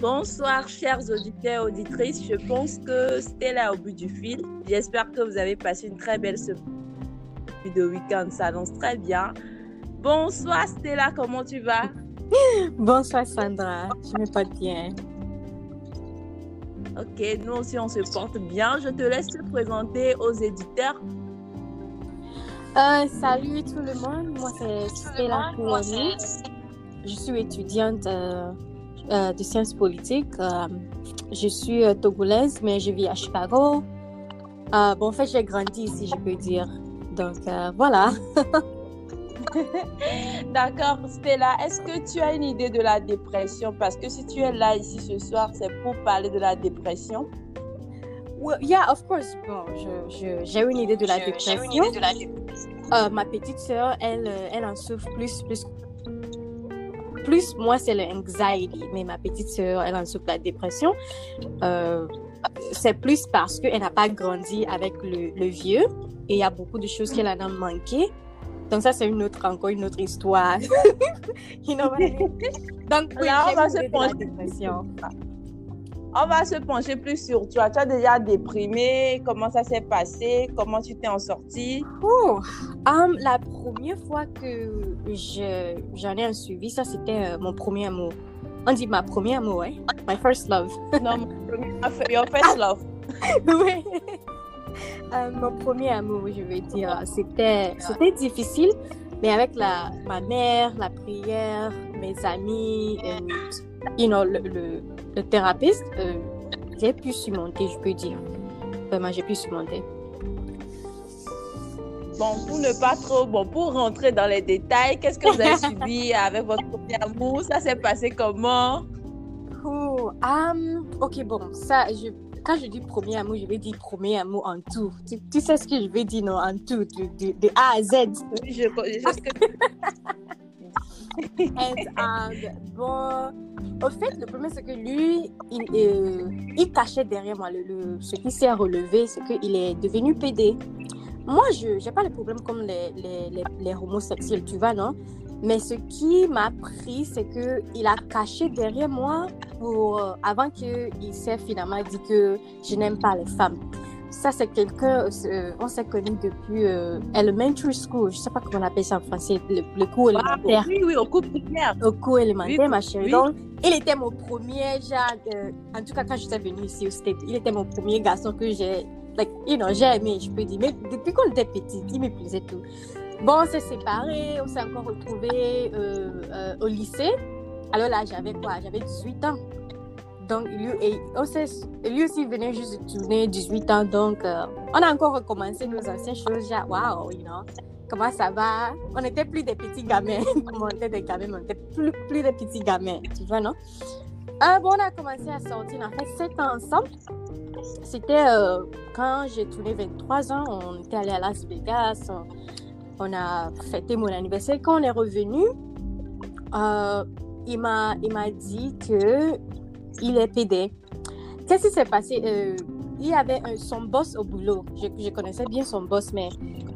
Bonsoir, chers auditeurs et auditrices. Je pense que Stella au bout du fil. J'espère que vous avez passé une très belle semaine de week-end. Ça annonce très bien. Bonsoir, Stella. Comment tu vas? Bonsoir, Sandra. Je me porte bien. Ok, nous aussi, on se porte bien. Je te laisse te présenter aux éditeurs. Euh, salut tout le monde. Moi, c'est Stella Kouani. Je suis étudiante. euh, euh, de sciences politiques. Euh, je suis euh, togolaise, mais je vis à Chicago. Bon, en fait, j'ai grandi ici, je peux dire. Donc, voilà. D'accord, Stella. Est-ce que tu as une idée de la dépression? Parce que si tu es là ici ce soir, c'est pour parler de la dépression. Well, yeah, of course. Bon, je- j'ai une idée de la dépression. Euh, ma petite sœur, elle, elle en souffre plus, plus. Plus, moi, c'est l'anxiety, mais ma petite sœur, elle en souffre de la dépression. Euh, c'est plus parce qu'elle n'a pas grandi avec le, le vieux et il y a beaucoup de choses qu'elle en a manqué. Donc, ça, c'est une autre, encore une autre histoire. Donc, oui, Là, on va se idée On va se pencher plus sur toi. Tu as déjà déprimé? Comment ça s'est passé? Comment tu t'es en sortie? Oh, la première fois que je, j'en ai un suivi, ça c'était euh, mon premier amour. On dit ma première amour, ouais. My first love. Non, mon premier- your first love. oui. Euh, mon premier amour, je veux dire, c'était, c'était difficile, mais avec la, ma mère, la prière, mes amis, et, you know, le, le, le thérapeute, euh, j'ai pu surmonter, je peux dire. Vraiment, j'ai pu surmonter. Bon, pour ne pas trop, bon, pour rentrer dans les détails, qu'est-ce que vous avez subi avec votre premier amour? Ça s'est passé comment? Cool. Um, ok, bon, ça, je, quand je dis premier amour, je vais dire premier amour en tout. Tu, tu sais ce que je vais dire, non, en tout, de, de, de A à Z. Je, je sais ce que And, um, bon, au fait, le problème, c'est que lui, il, euh, cachait derrière moi. Ce qui s'est relevé, c'est qu'il est devenu PD. Moi, je n'ai pas le problème comme les, les, les, les homosexuels, tu vois, non? Mais ce qui m'a pris, c'est qu'il a caché derrière moi pour, euh, avant qu'il s'est finalement dit que je n'aime pas les femmes. Ça, c'est quelqu'un, euh, on s'est connus depuis euh, elementary school, je sais pas comment on appelle ça en français, le, le cours Ah, élémentaire oui, oui, au coup primaire. au cours élémentaire, Oui, ma chérie. oui. Donc, il était mon premier, genre, en tout cas, quand j'étais venue ici au State, il était mon premier garçon que j'ai, like, you know, j'ai aimé, je peux dire. Mais depuis qu'on était petite, il me plaisait tout. Bon, on s'est séparés, on s'est encore retrouvés euh, euh, au lycée. Alors là, j'avais quoi? J'avais 18 ans. Donc, lui, et on s'est, lui aussi venait juste de tourner 18 ans. Donc, euh, on a encore recommencé nos anciennes choses. Genre, wow, you know comment ça va? On n'était plus des petits gamins, on était des gamins, mais on n'était plus, plus des petits gamins, tu vois, non? Euh, Bon, on a commencé à sortir, on a fait 7 ans ensemble. C'était euh, quand j'ai tourné 23 ans, on était allé à Las Vegas, on, on a fêté mon anniversaire. Quand on est revenu, euh, il m'a dit que il est PD. Qu'est-ce qui s'est passé? Euh, Il y avait un- son boss au boulot. Je, je connaissais bien son boss, mais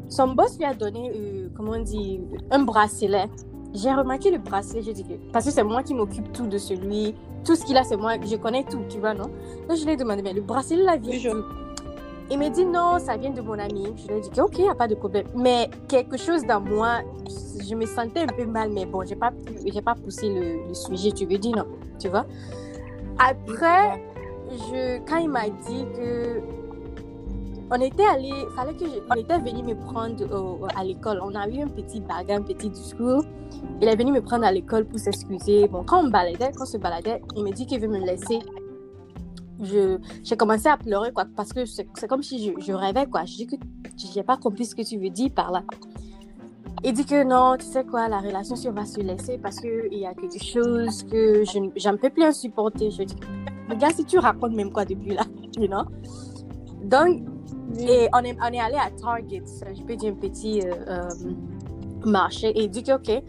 son boss lui a donné, euh, comment on dit, un bracelet. J'ai remarqué le bracelet, j'ai dit que, parce que c'est moi qui m'occupe tout de celui, tout ce qu'il a, c'est moi, je connais tout, tu vois, non? Donc je lui ai demandé, mais le bracelet là vient je- Il m'a dit non, ça vient de mon ami. Je lui ai dit que, ok, il n'y a pas de problème. Mais quelque chose dans moi, je me sentais un peu mal, mais bon, j'ai pas, pu- j'ai pas poussé le, le sujet, tu veux dire, non? Tu vois? Après, je, quand il m'a dit que on était allé, fallait que il était venu me prendre à l'école. On a eu un petit bagarre, un petit discours. Il est venu me prendre à l'école pour s'excuser. Bon, quand on baladait, quand on se baladait, il me dit qu'il veut me laisser. Je, j'ai commencé à pleurer, quoi, parce que c'est, c'est comme si je, je rêvais, quoi. Je dis que j'ai pas compris ce que tu veux dire par là. Il dit que non, tu sais quoi, la relation, si on va se laisser parce qu'il y a quelque chose que je j'en peux plus supporter. Je dis, regarde si tu racontes même quoi depuis là, you know? Donc, on est, on est allé à Target, je peux dire un petit euh, euh, marché, et il dit que, ok,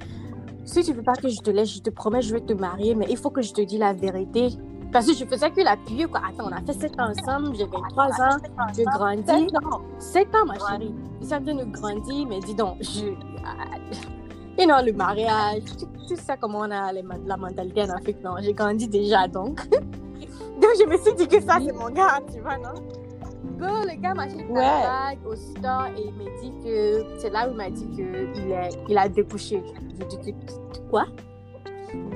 si tu veux pas que je te laisse, je te promets, je vais te marier, mais il faut que je te dise la vérité. Parce que je faisais que l'appuyer, quoi. Attends, on a fait 7 ans ensemble, j'ai 23 ans, je grandis. Sept ans. 7 ans, ma chérie. En train de grandir, mais dis donc, je. You know, le mariage, tu, tu sais comment on a les- la mentalité en Afrique, non? J'ai grandi déjà, donc. donc, je me suis dit que ça, c'est mon gars, tu vois, non? Bon, le gars m'achète Ouais. la bague au store et il me dit que... C'est là où il m'a dit qu'il il a découché. Je dis que... Quoi?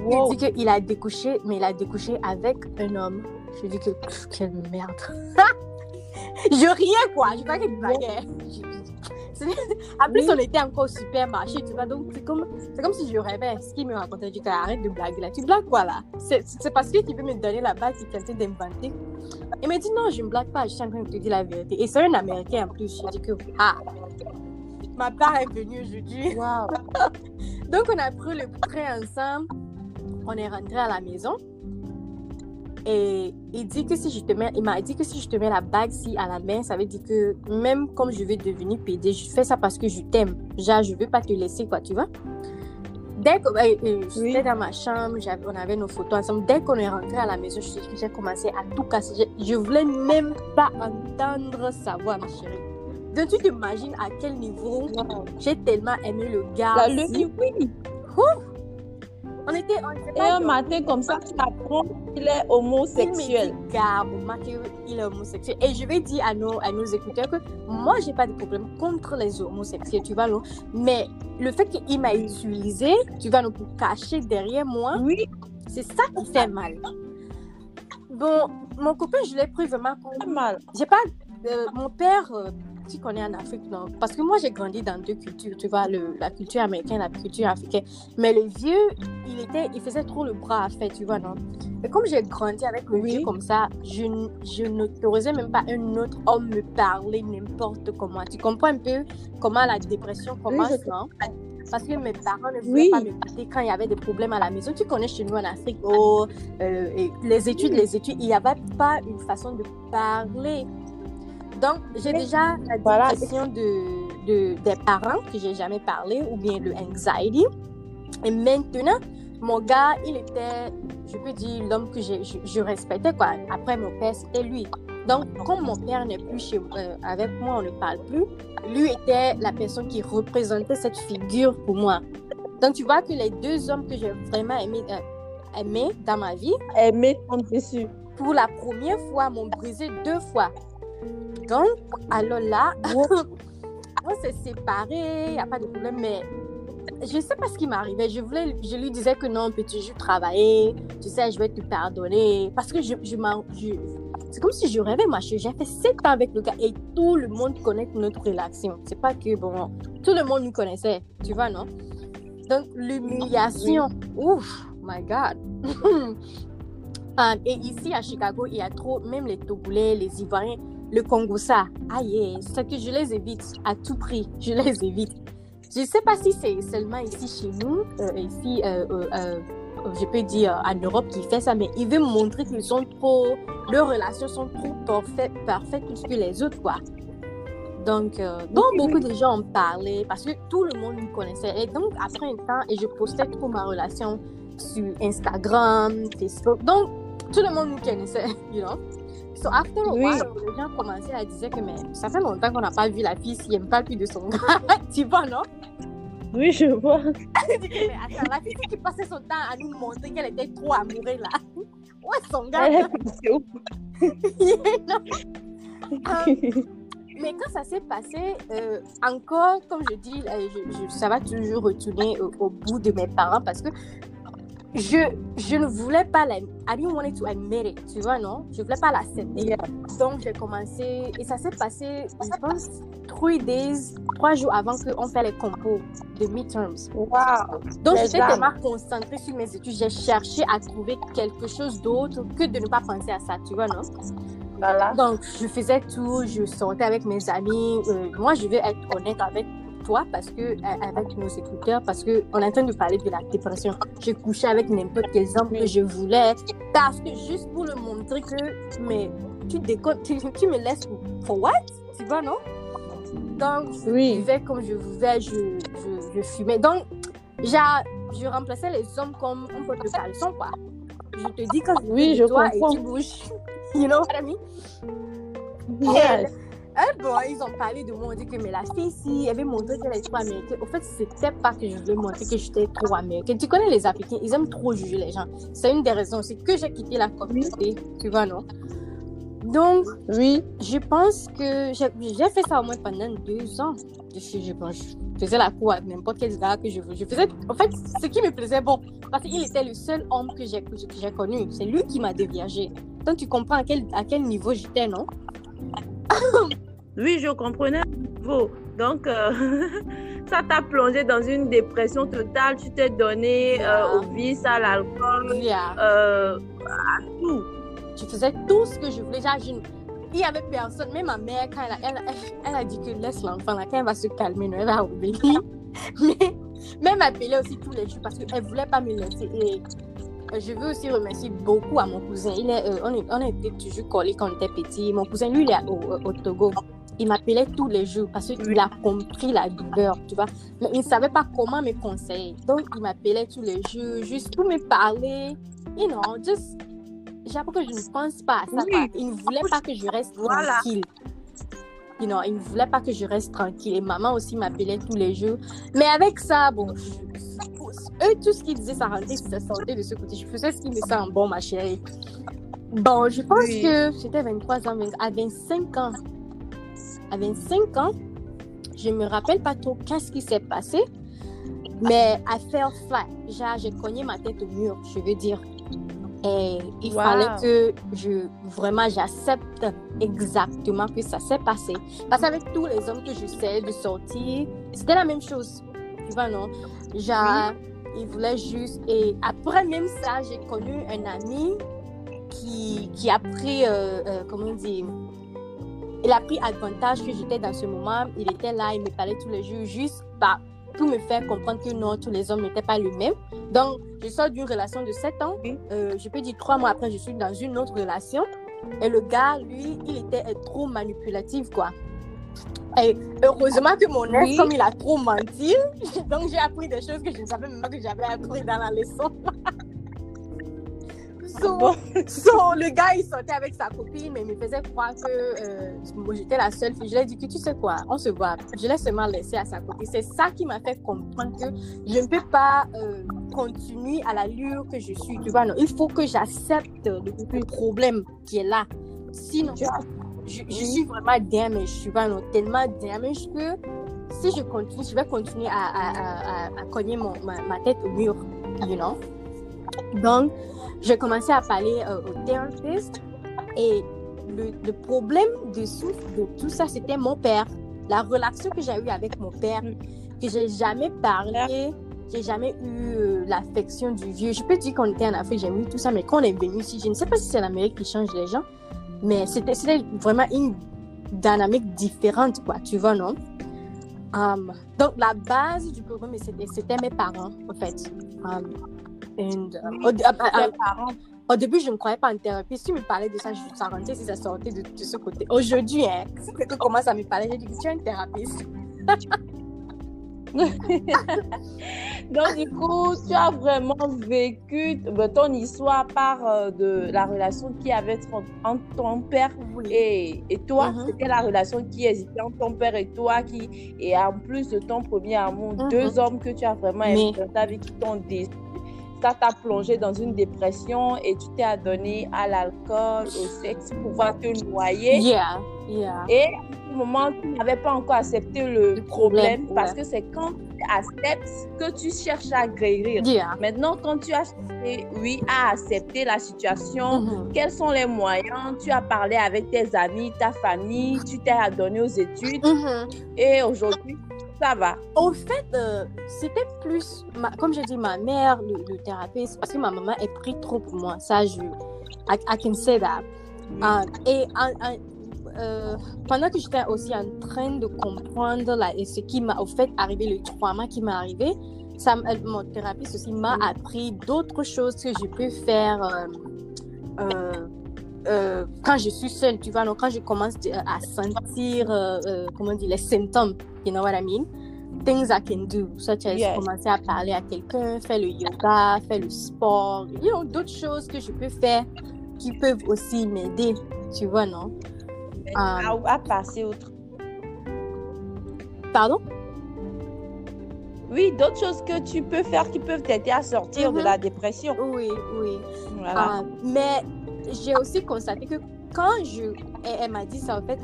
Wow. Il dit qu'il a découché, mais il a découché avec un homme. Je dis que... quelle merde. je riais, quoi. Je crois qu'il blaguait. En plus, on était encore au supermarché, tu vois. Donc, c'est comme, comme si je rêvais. Ce qu'il me racontait, je dis arrête de blaguer là. Tu blagues quoi là? C'est parce que tu veux me donner la bague qu'il tentait d'inventer. Il m'a dit non, je ne blague pas. Je suis en train de te dire la vérité. Et c'est un Américain en plus. Je dis que ah, ma part est venue aujourd'hui. Wow. Donc, on a pris le train ensemble. On est rentré à la maison. Et il dit que si je te mets, il m'a dit que si je te mets la bague ci à la main, ça veut dire que même comme je vais devenir PD, je fais ça parce que je t'aime. Genre, je veux pas te laisser, quoi, tu vois? Dès que euh, euh, Oui. j'étais dans ma chambre, on avait nos photos ensemble. Dès qu'on est rentré à la maison, j'ai commencé à tout casser. Je, je voulais même pas entendre sa voix, ma chérie. Donc, tu t'imagines à quel niveau? Wow. j'ai tellement aimé le gars. La levée, oui. On était, on Et un matin comme ça, tu apprends qu'il est Il homosexuel. me dit, il est homosexuel. Et je vais dire à nos, à nos écouteurs que moi, j'ai pas de problème contre les homosexuels, tu vois, non? Mais le fait qu'il m'a utilisé, tu vas nous pour cacher derrière moi, Oui, c'est ça qui fait mal. Bon, mon copain, je l'ai pris vraiment mal. j'ai pas euh, mon père euh, tu connais en Afrique non parce que moi j'ai grandi dans deux cultures tu vois le, la culture américaine la culture africaine mais le vieux il était il faisait trop le bras à faire tu vois non? Et comme j'ai grandi avec le Oui. vieux comme ça je, je n'autorisais même pas un autre homme me parler n'importe comment tu comprends un peu comment la dépression commence non? parce que mes parents ne voulaient Oui. pas m'écouter quand il y avait des problèmes à la maison. Tu connais chez nous en Afrique, oh, euh, et les études, les études, il n'y avait pas une façon de parler. Donc, j'ai déjà la Voilà. dépression de, de, des parents que j'ai jamais parlé ou bien le anxiety. Et maintenant, mon gars, il était, je peux dire, l'homme que je, je respectais. Quoi. Après, mon père, c'était lui. Donc, comme mon père n'est plus chez, euh, avec moi, on ne parle plus, lui était la personne qui représentait cette figure pour moi. Donc, tu vois que les deux hommes que j'ai vraiment aimé, euh, aimé dans ma vie, ton dessus. pour la première fois, m'ont brisé deux fois. Donc, alors là, on s'est séparés, il n'y a pas de problème, mais je ne sais pas ce qui m'arrivait. Je, voulais, je lui disais que non, peux-tu juste travailler, tu sais, je vais te pardonner. Parce que je, je m'en- je- c'est comme si je rêvais, moi. J'ai fait sept ans avec le gars et tout le monde connaît notre relation. C'est pas que, bon, tout le monde nous connaissait, tu vois, non? Donc, l'humiliation, ouf, my God. Ah, et ici à Chicago, il y a trop, même les Togolais, les Ivoiriens, le Congo, ça. Aïe, c'est que je les évite à tout prix. Je les évite. Je ne sais pas si c'est seulement ici chez nous, euh, ici, euh, euh, je peux dire en Europe qui fait ça, mais ils veulent montrer qu'ils sont trop, leurs relations sont trop parfaites, parfaites plus que les autres, quoi. Donc, beaucoup de gens en parlaient parce que tout le monde nous connaissait. Et donc, après un temps, et je postais trop ma relation sur Instagram, Facebook. Donc, tout le monde nous connaissait, you know. So, after a Oui. while, les gens commençaient à dire que mais, ça fait longtemps qu'on n'a pas vu la fille s'il n'aime pas plus de son gars. tu vois, non? Oui, je vois. Mais attends, la fille qui passait son temps à nous montrer qu'elle était trop amoureuse, là. Ouais, son gars? C'est ouf. Mais quand ça s'est passé, euh, encore, comme je dis, euh, je, je- ça va toujours retourner au, au bout de mes parents parce que je, je ne voulais pas la... I didn't want to admit it, tu vois, non? Je voulais pas l'accepter. Yeah. Donc, j'ai commencé... Et ça s'est passé, je pense, three days, trois jours avant qu'on fait les compos de midterms. Wow. Donc, j'étais tellement concentrée sur mes études. J'ai cherché à trouver quelque chose d'autre que de ne pas penser à ça, tu vois, non? Voilà. Donc, je faisais tout, je sortais avec mes amis. Euh, moi, je vais être honnête avec toi parce que, avec nos écouteurs, parce qu'on est en train de parler de la dépression. Je couchais avec n'importe quel homme que je voulais parce que juste pour le montrer que, mais tu déconnes, tu, tu me laisses pour, for what? Tu vois, non? Donc, je Oui. vivais comme je vivais, je, je, je fumais. Donc, je remplaçais les hommes comme un peu de caleçon, quoi. Je te dis quand je Oui, je du doigt et comprends. tu bouges. You know what I mean? Yes. Eh bon, ils ont parlé de moi, on dit que mais la fille ici, elle veut montrer qu'elle est trop américaine. Au fait, c'était pas que je voulais montrer que j'étais trop américaine. Tu connais les Africains, ils aiment trop juger les gens. C'est une des raisons aussi que j'ai quitté la communauté, tu vois, non? Donc, Oui. je pense que j'ai fait ça au moins pendant deux ans. Je, je, je faisais la cour à n'importe quel gars que je veux. Je faisais, en fait, ce qui me plaisait, bon, parce qu'il était le seul homme que j'ai que j'ai connu. C'est lui qui m'a déviagé. Donc, tu comprends à quel, à quel niveau j'étais, non? Oui, je comprenais niveau. Donc, euh, ça t'a plongé dans une dépression totale. Tu t'es donné euh, au vice, à l'alcool, Yeah. euh, à tout. Je faisais tout ce que je voulais. Genre, je- il y avait personne. Même ma mère, quand elle a, elle, elle- elle a dit que laisse l'enfant là, quand elle va se calmer, elle va obéir. Mais même m'appelait aussi tous les jours parce qu'elle ne voulait pas me laisser. Et je veux aussi remercier beaucoup à mon cousin. Il est, on, est, on était toujours collés quand on était petit. Mon cousin, lui, il est au, au Togo. Il m'appelait tous les jours parce qu'il a compris la douleur, tu vois. Mais il ne savait pas comment me conseiller. Donc, il m'appelait tous les jours juste pour me parler. You know, just appris que je ne pense pas à ça. Oui. Il ne voulait pas que je reste Voilà. tranquille. You know, il ne voulait pas que je reste tranquille. Et maman aussi m'appelait tous les jours. Mais avec ça, bon, eux, tout ce qu'ils disaient, ça rentrait, ça sortait de ce côté. Je faisais ce qui me semble bon, ma chérie. Bon, je pense Oui. que j'étais 23 ans, 20 à 25 ans. À 25 ans, je me rappelle pas trop qu'est-ce qui s'est passé. Mais à faire flat, genre, j'ai cogné ma tête au mur, je veux dire. Et il Wow. fallait que je vraiment j'accepte exactement que ça s'est passé. Parce qu'avec tous les hommes que j'essayais de sortir, c'était la même chose. Tu vois, non? Genre, il voulait juste. Et après même ça, j'ai connu un ami qui, qui a pris, euh, euh, comment dire, il a pris avantage que j'étais dans ce moment. Il était là, il me parlait tous les jours, juste bah, pour me faire comprendre que non, tous les hommes n'étaient pas les mêmes. Donc, je sors d'une relation de 7 ans. Euh, je peux dire trois mois après, je suis dans une autre relation. Et le gars, lui, il était euh, trop manipulatif, quoi. Et heureusement que mon ex, Oui. comme il a trop menti, donc j'ai appris des choses que je ne savais même pas que j'avais appris dans la leçon. So, Bon. so, le gars, il sortait avec sa copine, mais il me faisait croire que euh, j'étais la seule fille. Je lui ai dit que tu sais quoi, on se voit. Je l'ai seulement laissé à sa copine. C'est ça qui m'a fait comprendre que je ne peux pas euh, continuer à l'allure que je suis. Tu vois, non, il faut que j'accepte le, le problème qui est là. Sinon, je, je suis vraiment damaged. Tu vois, non, tellement damaged que si je continue, je vais continuer à, à, à, à- à cogner mon, ma, ma tête au mur. You know? Donc, j'ai commencé à parler euh, au thérapeute et le, problème dessous de tout ça, c'était mon père. La relation que j'ai eue avec mon père, que j'ai jamais parlé, j'ai jamais eu euh, l'affection du vieux. Je peux dire qu'on était en Afrique, j'ai eu tout ça, mais quand on est venu ici, je ne sais pas si c'est l'Amérique qui change les gens, mais c'était vraiment une dynamique différente, quoi, tu vois, non? Um, donc, la base du programme, c'était mes parents, en fait. Um, and, um, au, début, je ne croyais pas en thérapie. Si tu me parlais de ça, je ça rentrait si ça sortait de, de ce côté. Aujourd'hui, hein, tu commences à me parler, j'ai dit que tu es un thérapeute. Donc, du coup, tu as vraiment vécu euh, ton histoire par euh, de la relation qui avait entre, entre ton père et, et toi. Mhm. C'était la relation qui existait entre ton père et toi. Qui, et en plus de ton premier amour, Mhm. deux hommes que tu as vraiment aimés dans ta vie qui t'ont déçu. Ça t'a plongé dans une dépression et tu t'es adonné à l'alcool, au sexe pour pouvoir te noyer. Yeah, yeah. Et à ce moment, tu n'avais pas encore accepté le, Le problème, problème, parce ouais. que c'est quand tu acceptes que tu cherches à guérir. Yeah. Maintenant, quand tu as cherché, oui, à accepter la situation, Mhm. quels sont les moyens? Tu as parlé avec tes amis, ta famille, tu t'es adonné aux études Mhm. et aujourd'hui, ça va. Au fait, euh, c'était plus, ma- comme j'ai dit, ma mère, le, le thérapeute, parce que ma maman est pris trop pour moi. Ça, je, I, I can say that. Ah, et en- en- euh, pendant que j'étais aussi en train de comprendre la- ce qui m'a au fait arrivé, le trauma qui m'est arrivé, ça, euh, mon thérapeute aussi m'a appris d'autres choses que je peux faire euh, euh, quand je suis seule, tu vois, donc quand je commence à sentir, euh, euh, comment dire, les symptômes, you know what I mean? Things I can do, such as Yes. commencer à parler à quelqu'un, faire le yoga, faire le sport, you know, d'autres choses que je peux faire qui peuvent aussi m'aider, tu vois, non? à, à passer outre. Pardon? Oui, d'autres choses que tu peux faire qui peuvent t'aider à sortir de Mhm. la dépression. Oui, oui. Voilà. Ah, mais j'ai aussi constaté que quand je. Elle, m'a dit ça, en fait,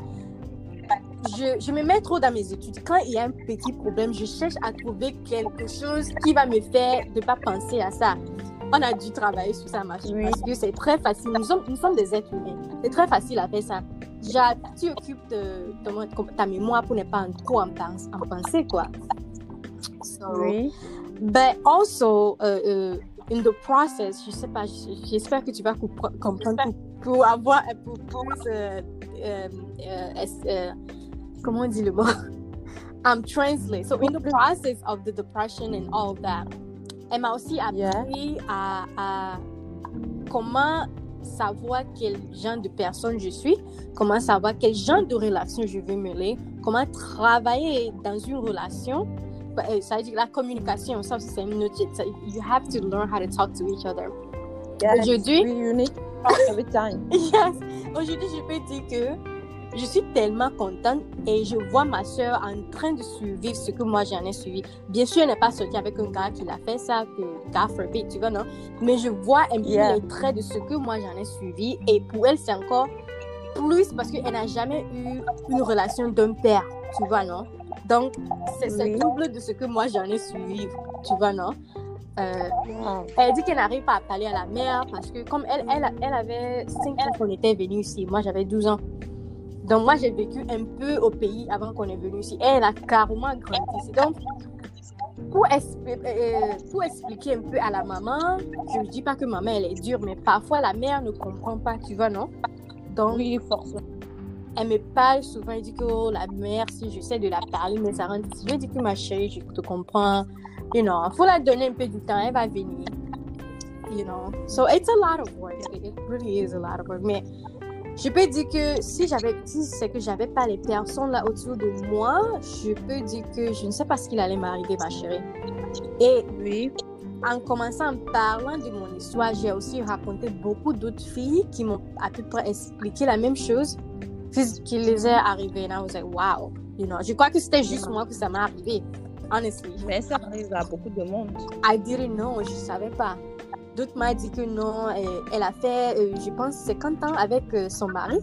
je, je me mets trop dans mes études. Quand il y a un petit problème, je cherche à trouver quelque chose qui va me faire ne pas penser à ça. On a dû travailler sur ça, ma Oui. parce que c'est très facile. Nous sommes, nous sommes des êtres humains. C'est très facile à faire ça. Déjà, tu occupes de, de- ta mémoire pour ne pas en- trop en, pens- en penser, quoi. So, oui. But also, uh, uh, in the process, je sais pas, j'espère que tu vas compre- comprendre pour, pour avoir un peu plus, euh, euh, euh, euh, comment on dit le mot? I'm translate. So in the process of the depression and all that, elle m'a aussi appris à, à comment savoir quel genre de personne je suis, comment savoir quel genre de relation je veux mêler, comment travailler dans une relation. Ça veut dire la communication, ça c'est une autre. You have to learn how to talk to each other. Aujourd'hui- every time. Yes. Aujourd'hui, je peux dire que je suis tellement contente et je vois ma soeur en train de suivre ce que moi j'en ai suivi. Bien sûr, elle n'est pas sortie avec un gars qui l'a fait ça, que God forbid, tu vois, non? Mais je vois un peu Yeah. les traits de ce que moi j'en ai suivi et pour elle, c'est encore plus parce qu'elle n'a jamais eu une relation d'un père, tu vois, non? Donc, c'est Oui. double de ce que moi j'en ai suivi, tu vois, non? Euh, Wow. elle dit qu'elle n'arrive pas à parler à la mère parce que comme elle, elle, elle avait 5 ans qu'on était venu ici, moi j'avais 12 ans. Donc moi j'ai vécu un peu au pays avant qu'on est venu ici. Elle a carrément grandi ici. Donc pour, expli- euh, pour expliquer un peu à la maman, je ne dis pas que maman elle est dure, mais parfois la mère ne comprend pas, tu vois, non? Donc Oui, forcément. Elle me parle souvent, elle dit que oh, la mère, si j'essaie de la parler, mais ça rend... Je lui dis que ma chérie, je te comprends. You know, il faut la donner un peu du temps, elle va venir. You know, so it's a lot of work. It, really is a lot of work. Mais je peux dire que si j'avais, si c'est que j'avais pas les personnes là autour de moi, je peux dire que je ne sais pas ce qu'il allait m'arriver, ma chérie. Et Oui. en commençant en parlant de mon histoire, j'ai aussi raconté beaucoup d'autres filles qui m'ont à peu près expliqué la même chose qui les est arrivé. And I was like, wow. You know, je crois que c'était juste moi que ça m'est arrivé. Honestly. Mais ça arrive à beaucoup de monde. I didn't know, je savais pas. D'autres m'ont dit que non, elle a fait, euh, je pense, 50 ans avec euh, son mari.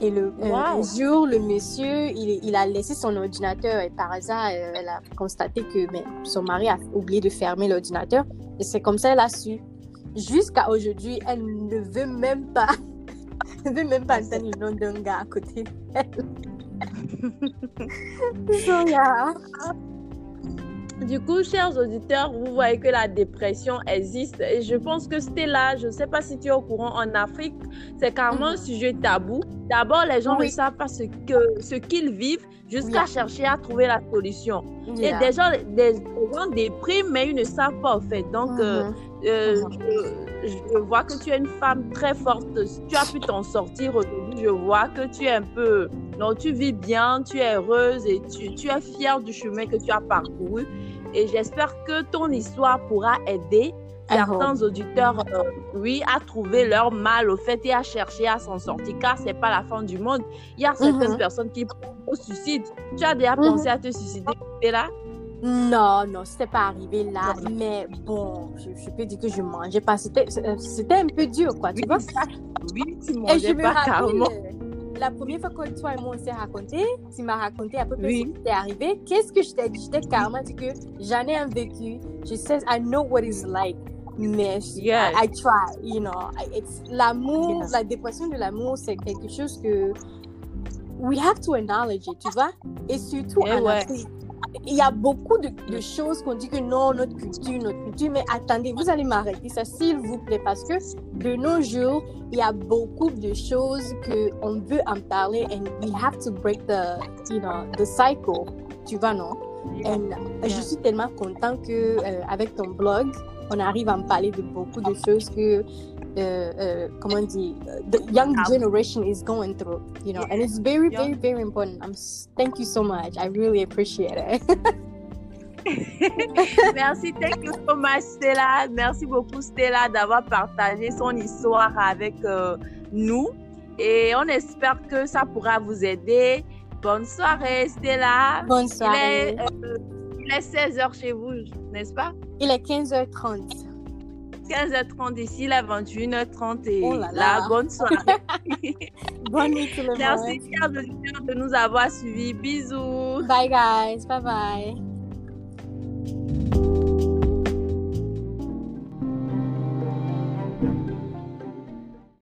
Et le euh, un jour, le monsieur, il, il a laissé son ordinateur et par hasard, elle a constaté que mais, son mari a oublié de fermer l'ordinateur. Et c'est comme ça qu'elle a su. Jusqu'à aujourd'hui, elle ne veut même pas, elle veut même pas entendre le nom d'un gars à côté yeah. Du coup, chers auditeurs, vous voyez que la dépression existe. Et je pense que c'était là, je ne sais pas si tu es au courant, en Afrique, c'est carrément un Mhm. sujet tabou. D'abord, les gens Oui. ne savent pas ce que ce qu'ils vivent jusqu'à chercher à trouver la solution. Yeah. Et des gens, des, des gens dépriment, mais ils ne savent pas, en fait. Donc, euh, Mhm. euh, Mhm. Je, vois que tu es une femme très forte. Tu as pu t'en sortir aujourd'hui. Je vois que tu es un peu. Non, tu vis bien, tu es heureuse et tu, tu es fière du chemin que tu as parcouru. Et j'espère que ton histoire pourra aider certains auditeurs, euh, oui, à trouver leur mal au fait et à chercher à s'en sortir, car c'est pas la fin du monde. Il y a certaines personnes qui pensent au suicide. Tu as déjà pensé à te suicider, là? Non, non, c'était pas arrivé là, Non. mais bon, je, je peux dire que je mangeais pas. C'était euh, c'était un peu dur, quoi, tu vois. Oui, tu Et je mangeais me pas carrément. euh, la première fois que toi et moi on s'est raconté, tu m'as raconté à peu près Oui. ce qui t'est arrivé. Qu'est-ce que je t'ai dit? Je t'ai carrément dit que j'en ai un vécu. Je sais, I know what it's like. Mais je- Yes. I, I try, you know. L'amour, Yes. la dépression de l'amour, c'est quelque chose que we have to acknowledge it, tu vois? Et surtout Eh en ouais. Afrique. Il y a beaucoup de, de choses qu'on dit que non, notre culture, notre culture, mais attendez, vous allez m'arrêter ça, s'il vous plaît, parce que de nos jours, il y a beaucoup de choses que on veut en parler and we have to break the, you know, the cycle, tu vois, non? And je suis tellement contente que euh, avec ton blog, on arrive à en parler de beaucoup de choses que, euh, euh, comment dire, the young generation is going through, you know, and it's very, very, very important. I'm, thank you so much. I really appreciate it. Merci, thank you so much, Stella. Merci beaucoup, Stella, d'avoir partagé son histoire avec euh, nous. Et on espère que ça pourra vous aider. Bonne soirée, Stella. Bonne Il soirée. est, euh, il est 16h chez vous, n'est-ce pas? Il est 15h30. 15h30 ici, est 21h30 et Oh là là, là. bonne soirée. Bonne nuit tout le monde. Merci, chers auditeurs, de nous avoir suivis. Bisous. Bye guys. Bye bye.